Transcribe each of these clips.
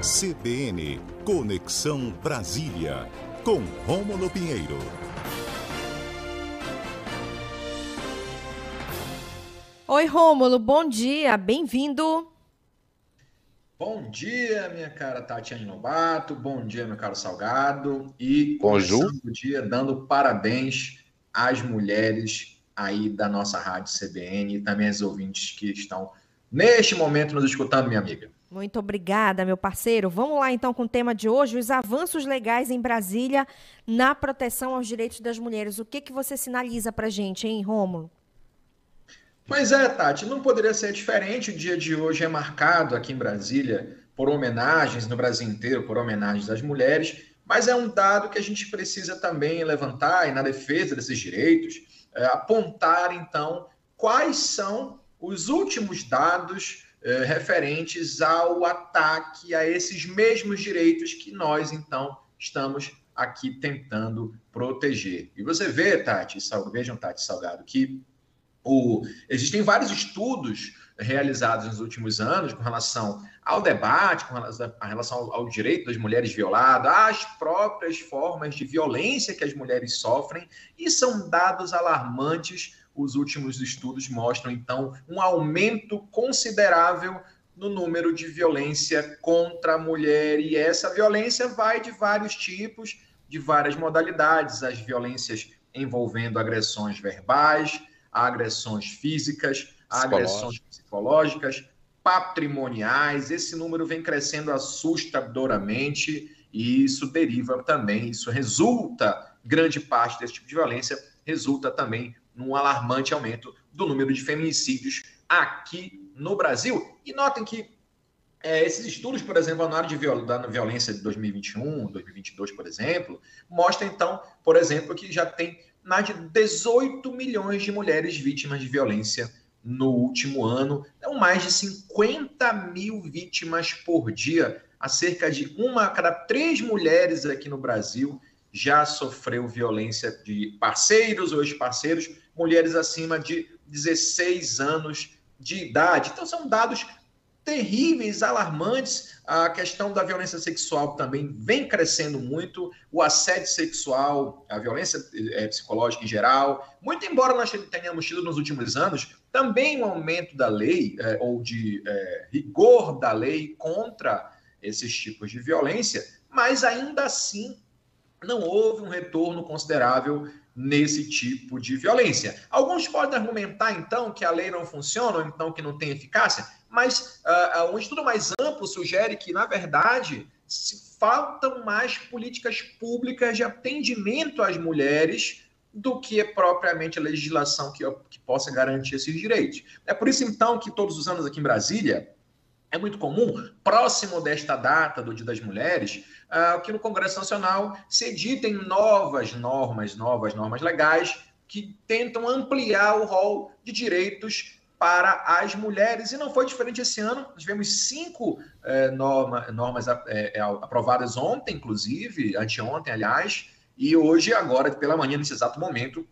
CBN Conexão Brasília, com Rômulo Pinheiro. Oi, Rômulo, bom dia, bem-vindo. Bom dia, minha cara Tatiane Lobato, bom dia, meu caro Salgado, e começando o dia dando parabéns às mulheres aí da nossa rádio CBN e também aos ouvintes que estão neste momento nos escutando, minha amiga. Muito obrigada, meu parceiro. Vamos lá então com o tema de hoje, os avanços legais em Brasília na proteção aos direitos das mulheres. O que que você sinaliza para gente, hein, Rômulo? Pois é, Tati, não poderia ser diferente. O dia de hoje é marcado aqui em Brasília por homenagens no Brasil inteiro, por homenagens às mulheres, mas é um dado que a gente precisa também levantar e na defesa desses direitos, é, apontar então quais são os últimos dados é, referentes ao ataque a esses mesmos direitos que nós então estamos aqui tentando proteger. E você vê, Tati, vejam, Tati Salgado, que o, existem vários estudos realizados nos últimos anos com relação ao debate, com relação ao, ao, direito das mulheres violadas, às próprias formas de violência que as mulheres sofrem, e são dados alarmantes. Os últimos estudos mostram, então, um aumento considerável no número de violência contra a mulher, e essa violência vai de vários tipos, de várias modalidades, as violências envolvendo agressões verbais, agressões físicas, agressões psicológicas, patrimoniais. Esse número vem crescendo assustadoramente e isso deriva também, isso resulta, grande parte desse tipo de violência resulta também num alarmante aumento do número de feminicídios aqui no Brasil. E notem que é, esses estudos, por exemplo, anuário de viol da violência de 2021, 2022, por exemplo, mostram então, por exemplo, que já tem mais de 18 milhões de mulheres vítimas de violência no último ano. Então, mais de 50 mil vítimas por dia. A cerca de uma a cada três mulheres aqui no Brasil já sofreu violência de parceiros ou ex-parceiros, mulheres acima de 16 anos de idade. Então, são dados terríveis, alarmantes. A questão da violência sexual também vem crescendo muito, o assédio sexual, a violência é, psicológica em geral. Muito embora nós tenhamos tido nos últimos anos também um aumento da lei, é, ou de é, rigor da lei contra esses tipos de violência, mas ainda assim não houve um retorno considerável nesse tipo de violência. Alguns podem argumentar, então, que a lei não funciona, ou então que não tem eficácia, mas uh, um estudo mais amplo sugere que, na verdade, faltam mais políticas públicas de atendimento às mulheres do que é propriamente a legislação que, que possa garantir esses direitos. É por isso, então, que todos os anos aqui em Brasília, é muito comum, próximo desta data do Dia das Mulheres, uh, que no Congresso Nacional se editem novas normas, novas normas legais que tentam ampliar o rol de direitos para as mulheres. E não foi diferente esse ano. Nós tivemos cinco é, norma, normas é, é, aprovadas ontem, inclusive, anteontem, aliás, e hoje, agora, pela manhã, nesse exato momento,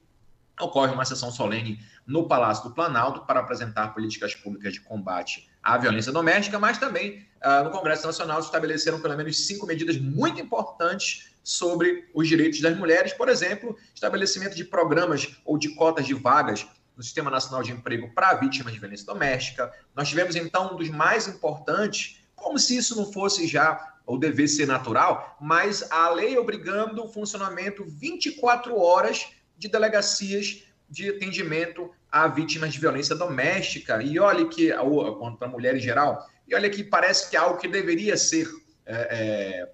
ocorre uma sessão solene no Palácio do Planalto para apresentar políticas públicas de combate à violência doméstica, mas também uh, no Congresso Nacional se estabeleceram pelo menos cinco medidas muito importantes sobre os direitos das mulheres, por exemplo, estabelecimento de programas ou de cotas de vagas no Sistema Nacional de Emprego para vítimas de violência doméstica. Nós tivemos, então, um dos mais importantes, como se isso não fosse já ou devesse ser natural, mas a lei obrigando o funcionamento 24 horas de delegacias de atendimento a vítimas de violência doméstica. E olha que, ou contra a mulher em geral, e olha que parece que é algo que deveria ser é, é,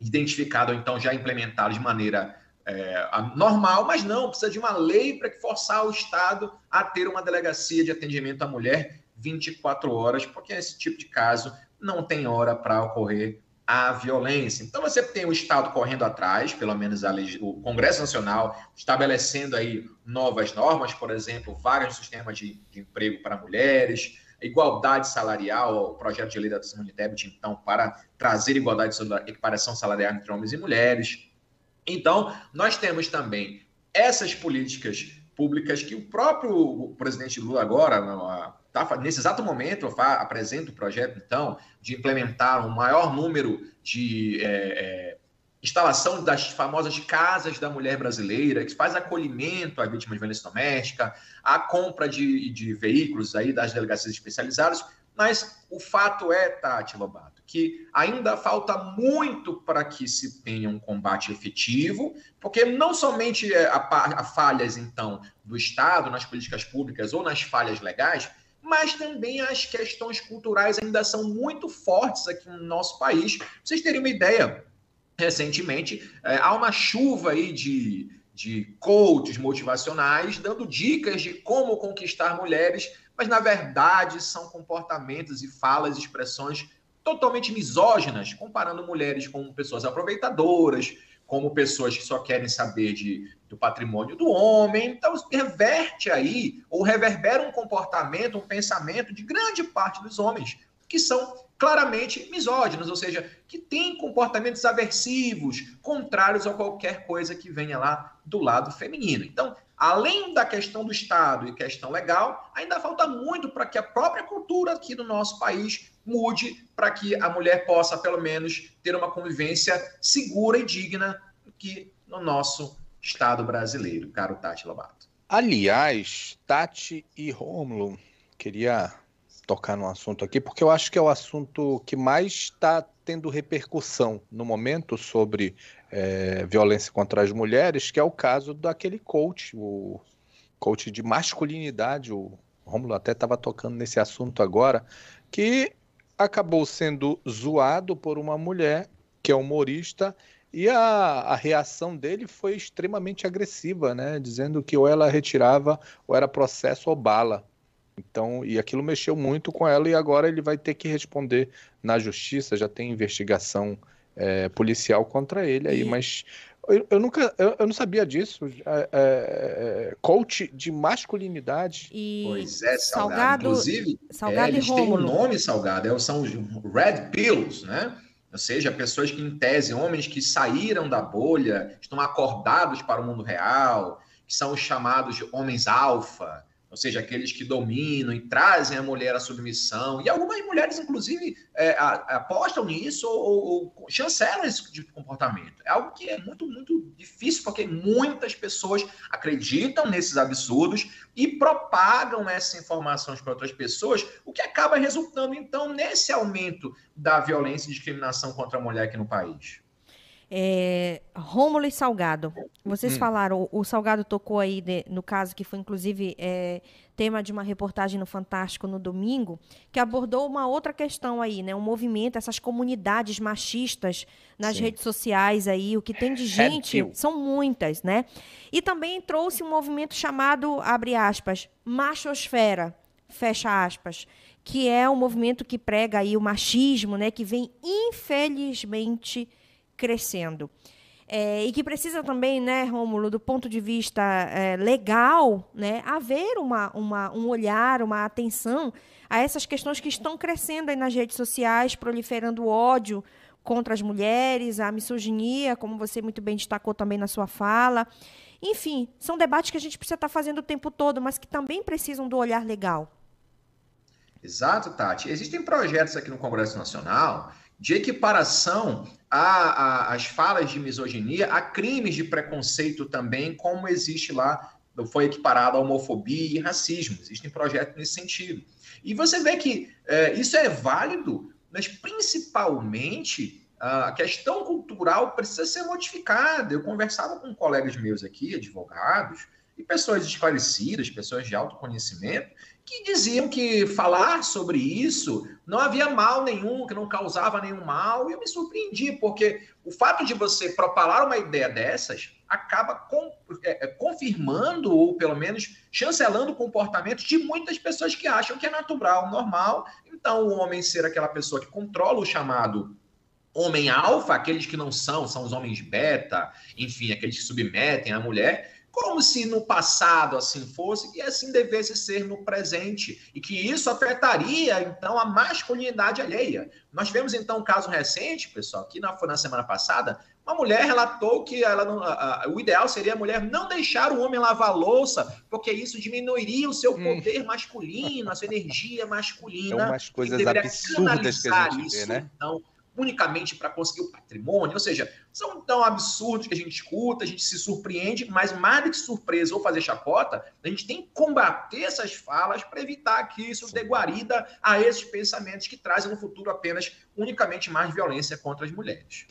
identificado, ou então já implementado de maneira é, normal, mas não, precisa de uma lei para forçar o Estado a ter uma delegacia de atendimento à mulher 24 horas, porque esse tipo de caso não tem hora para ocorrer a violência. Então você tem o Estado correndo atrás, pelo menos o Congresso Nacional estabelecendo aí novas normas, por exemplo, vários sistemas de, de emprego para mulheres, igualdade salarial, o projeto de lei da Simone Tebet, então, para trazer igualdade e equiparação salarial entre homens e mulheres. Então, nós temos também essas políticas públicas que o próprio presidente Lula agora, tá, nesse exato momento, eu apresento o projeto, então, de implementar um maior número de é, é, instalação das famosas casas da mulher brasileira, que faz acolhimento à vítima de violência doméstica, a compra de, de veículos aí das delegacias especializadas, mas o fato é, Tati Lobato, que ainda falta muito para que se tenha um combate efetivo, porque não somente é, há falhas, então, do Estado nas políticas públicas ou nas falhas legais, mas também as questões culturais ainda são muito fortes aqui no nosso país. Pra vocês terem uma ideia, recentemente é, há uma chuva aí de, de coaches motivacionais dando dicas de como conquistar mulheres, mas na verdade são comportamentos e falas, expressões totalmente misóginas, comparando mulheres com pessoas aproveitadoras, como pessoas que só querem saber de, do patrimônio do homem. Então, reverte aí, ou reverbera um comportamento, um pensamento de grande parte dos homens, que são claramente misóginos, ou seja, que têm comportamentos aversivos, contrários a qualquer coisa que venha lá do lado feminino. Então, além da questão do Estado e questão legal, ainda falta muito para que a própria cultura aqui do nosso país mude, para que a mulher possa, pelo menos, ter uma convivência segura e digna aqui no nosso Estado brasileiro, caro Tati Lobato. Aliás, Tati e Rômulo, queria tocar no assunto aqui, porque eu acho que é o assunto que mais está tendo repercussão no momento sobre é, violência contra as mulheres, que é o caso daquele coach, o coach de masculinidade, o Romulo até estava tocando nesse assunto agora, que acabou sendo zoado por uma mulher que é humorista e a, a, reação dele foi extremamente agressiva, né? Dizendo que ou ela retirava ou era processo ou bala. Então, e aquilo mexeu muito com ela e agora ele vai ter que responder na justiça, já tem investigação é, policial contra ele aí, e... mas eu, eu nunca, eu, eu, não sabia disso. É, é, é coach de masculinidade. E... Pois é, Salgado. Salgado Inclusive, Salgado é, eles têm um nome, Salgado, é, são os Red Pills, né? Ou seja, pessoas que, em tese, homens que saíram da bolha, estão acordados para o mundo real, que são os chamados de homens alfa, ou seja, aqueles que dominam e trazem a mulher à submissão. E algumas mulheres, inclusive, é, apostam nisso ou, ou, chancelam esse tipo de comportamento. É algo que é muito, muito difícil, porque muitas pessoas acreditam nesses absurdos e propagam essas informações para outras pessoas, o que acaba resultando, então, nesse aumento da violência e discriminação contra a mulher aqui no país. É, Rômulo e Salgado. Vocês hum. falaram, o, o, Salgado tocou aí de, no caso que foi inclusive é, tema de uma reportagem no Fantástico no domingo, que abordou uma outra questão aí, né? Um movimento, essas comunidades machistas nas Sim. redes sociais aí, o que tem de gente, são muitas, né? E também trouxe um movimento chamado, abre aspas, machosfera, fecha aspas, que é um movimento que prega aí o machismo, né? Que vem, infelizmente, crescendo. É, e que precisa também, né, Rômulo, do ponto de vista é, legal, né, haver uma, uma, um olhar, uma atenção a essas questões que estão crescendo aí nas redes sociais, proliferando ódio contra as mulheres, a misoginia, como você muito bem destacou também na sua fala. Enfim, são debates que a gente precisa estar fazendo o tempo todo, mas que também precisam do olhar legal. Exato, Tati. Existem projetos aqui no Congresso Nacional de equiparação às falas de misoginia, a crimes de preconceito também, como existe lá, foi equiparado a homofobia e racismo. Existem projetos nesse sentido. E você vê que é, isso é válido, mas principalmente a questão cultural precisa ser modificada. Eu conversava com colegas meus aqui, advogados, e pessoas esclarecidas, pessoas de autoconhecimento, que diziam que falar sobre isso não havia mal nenhum, que não causava nenhum mal, e eu me surpreendi, porque o fato de você propalar uma ideia dessas acaba com, é, é confirmando, ou pelo menos chancelando o comportamento de muitas pessoas que acham que é natural, normal. Então, o homem ser aquela pessoa que controla o chamado homem alfa, aqueles que não são, são os homens beta, enfim, aqueles que submetem a mulher, como se no passado assim fosse e assim devesse ser no presente, e que isso afetaria então a masculinidade alheia. Nós tivemos então um caso recente, pessoal, que foi na semana passada, uma mulher relatou que ela não, a, a, o ideal seria a mulher não deixar o homem lavar louça, porque isso diminuiria o seu hum. poder hum. masculino, a sua energia masculina. É umas coisas absurdas que a gente vê, né? Então, unicamente para conseguir o patrimônio, ou seja, são tão absurdos que a gente escuta, a gente se surpreende, mas mais do que surpresa ou fazer chacota, a gente tem que combater essas falas para evitar que isso dê guarida a esses pensamentos que trazem no futuro apenas unicamente mais violência contra as mulheres.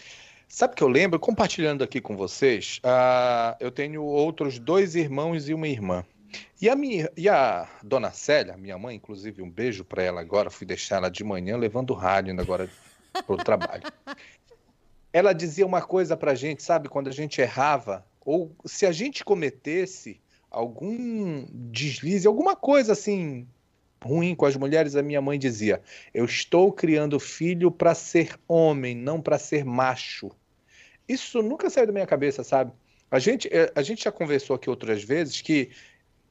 Sabe que eu lembro, compartilhando aqui com vocês, uh, eu tenho outros dois irmãos e uma irmã. E a, minha, e a dona Célia, minha mãe, inclusive, um beijo para ela agora, fui deixar ela de manhã levando o rádio ainda agora para o trabalho. Ela dizia uma coisa para a gente, sabe, quando a gente errava, ou se a gente cometesse algum deslize, alguma coisa assim ruim com as mulheres, a minha mãe dizia: Eu estou criando filho para ser homem, não para ser macho. Isso nunca saiu da minha cabeça, sabe? A gente, eh, a gente já conversou aqui outras vezes que,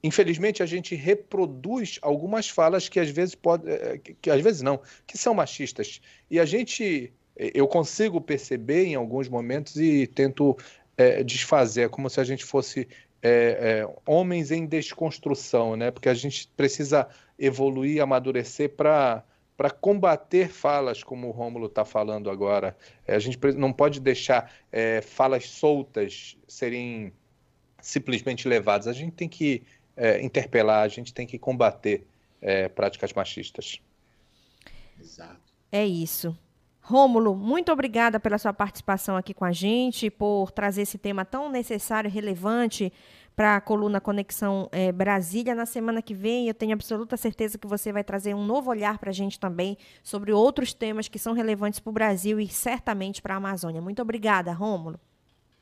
infelizmente, a gente reproduz algumas falas que às vezes pode, eh, que, às vezes não, que são machistas. E a gente, eh, eu consigo perceber em alguns momentos e tento é, desfazer, como se a gente fosse é, é, homens em desconstrução, né? Porque a gente precisa evoluir, amadurecer para para combater falas como o Rômulo está falando agora. A gente não pode deixar falas soltas serem simplesmente levadas. A gente tem que é, interpelar, a gente tem que combater é, práticas machistas. Exato. É isso. Rômulo, muito obrigada pela sua participação aqui com a gente, por trazer esse tema tão necessário e relevante para a coluna Conexão é, Brasília. Na semana que vem, eu tenho absoluta certeza que você vai trazer um novo olhar para a gente também sobre outros temas que são relevantes para o Brasil e certamente para a Amazônia. Muito obrigada, Rômulo.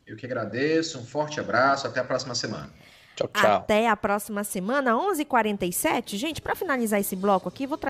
Eu que agradeço, um forte abraço, até a próxima semana. Tchau, tchau. Até a próxima semana, 11h47. Gente, para finalizar esse bloco aqui, vou trazer